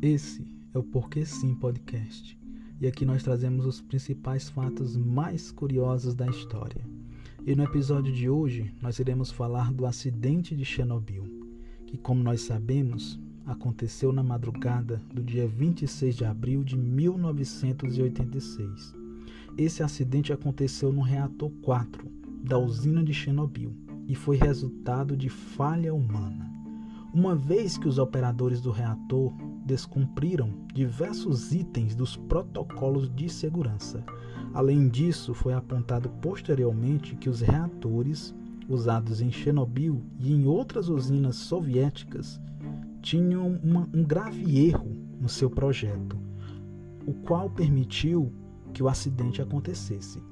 Esse é o Porquê Sim Podcast. E aqui nós trazemos os principais fatos mais curiosos da história. E no episódio de hoje nós iremos falar do acidente de Chernobyl, que, como nós sabemos, aconteceu na madrugada do dia 26 de abril de 1986. Esse acidente aconteceu no reator 4 da usina de Chernobyl e foi resultado de falha humana. Uma vez que os operadores do reator descumpriram diversos itens dos protocolos de segurança. Além disso, foi apontado posteriormente que os reatores usados em Chernobyl e em outras usinas soviéticas tinham uma, um grave erro no seu projeto, o qual permitiu que o acidente acontecesse.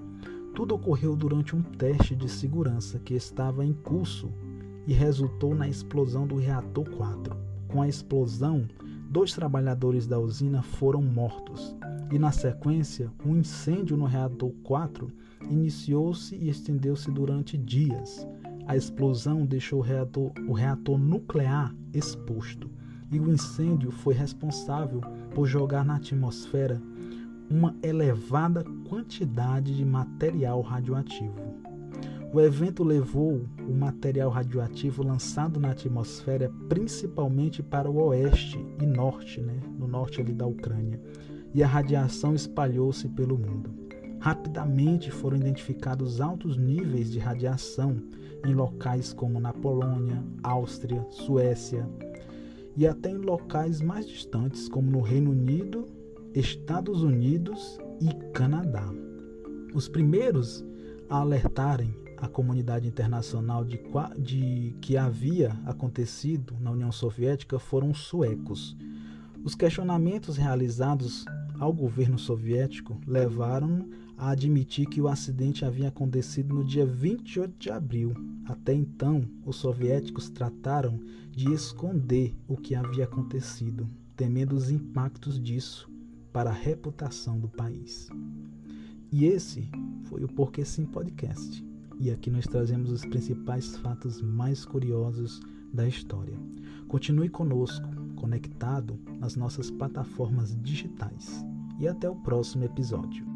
Tudo ocorreu durante um teste de segurança que estava em curso e resultou na explosão do reator 4. Com a explosão, dois trabalhadores da usina foram mortos e, na sequência, um incêndio no reator 4 iniciou-se e estendeu-se durante dias. A explosão deixou o reator, o reator nuclear exposto e o incêndio foi responsável por jogar na atmosfera uma elevada quantidade de material radioativo. O evento levou o material radioativo lançado na atmosfera principalmente para o oeste e norte, né, no norte ali da Ucrânia, e a radiação espalhou-se pelo mundo. Rapidamente foram identificados altos níveis de radiação em locais como na Polônia, Áustria, Suécia e até em locais mais distantes como no Reino Unido, Estados Unidos e Canadá. Os primeiros a alertarem a comunidade internacional de, de que havia acontecido na União Soviética foram os suecos. Os questionamentos realizados ao governo soviético levaram a admitir que o acidente havia acontecido no dia 28 de abril. Até então, os soviéticos trataram de esconder o que havia acontecido, temendo os impactos disso para a reputação do país. E esse foi o Porquê Sim Podcast e aqui nós trazemos os principais fatos mais curiosos da história. Continue conosco, conectado nas nossas plataformas digitais. E até o próximo episódio.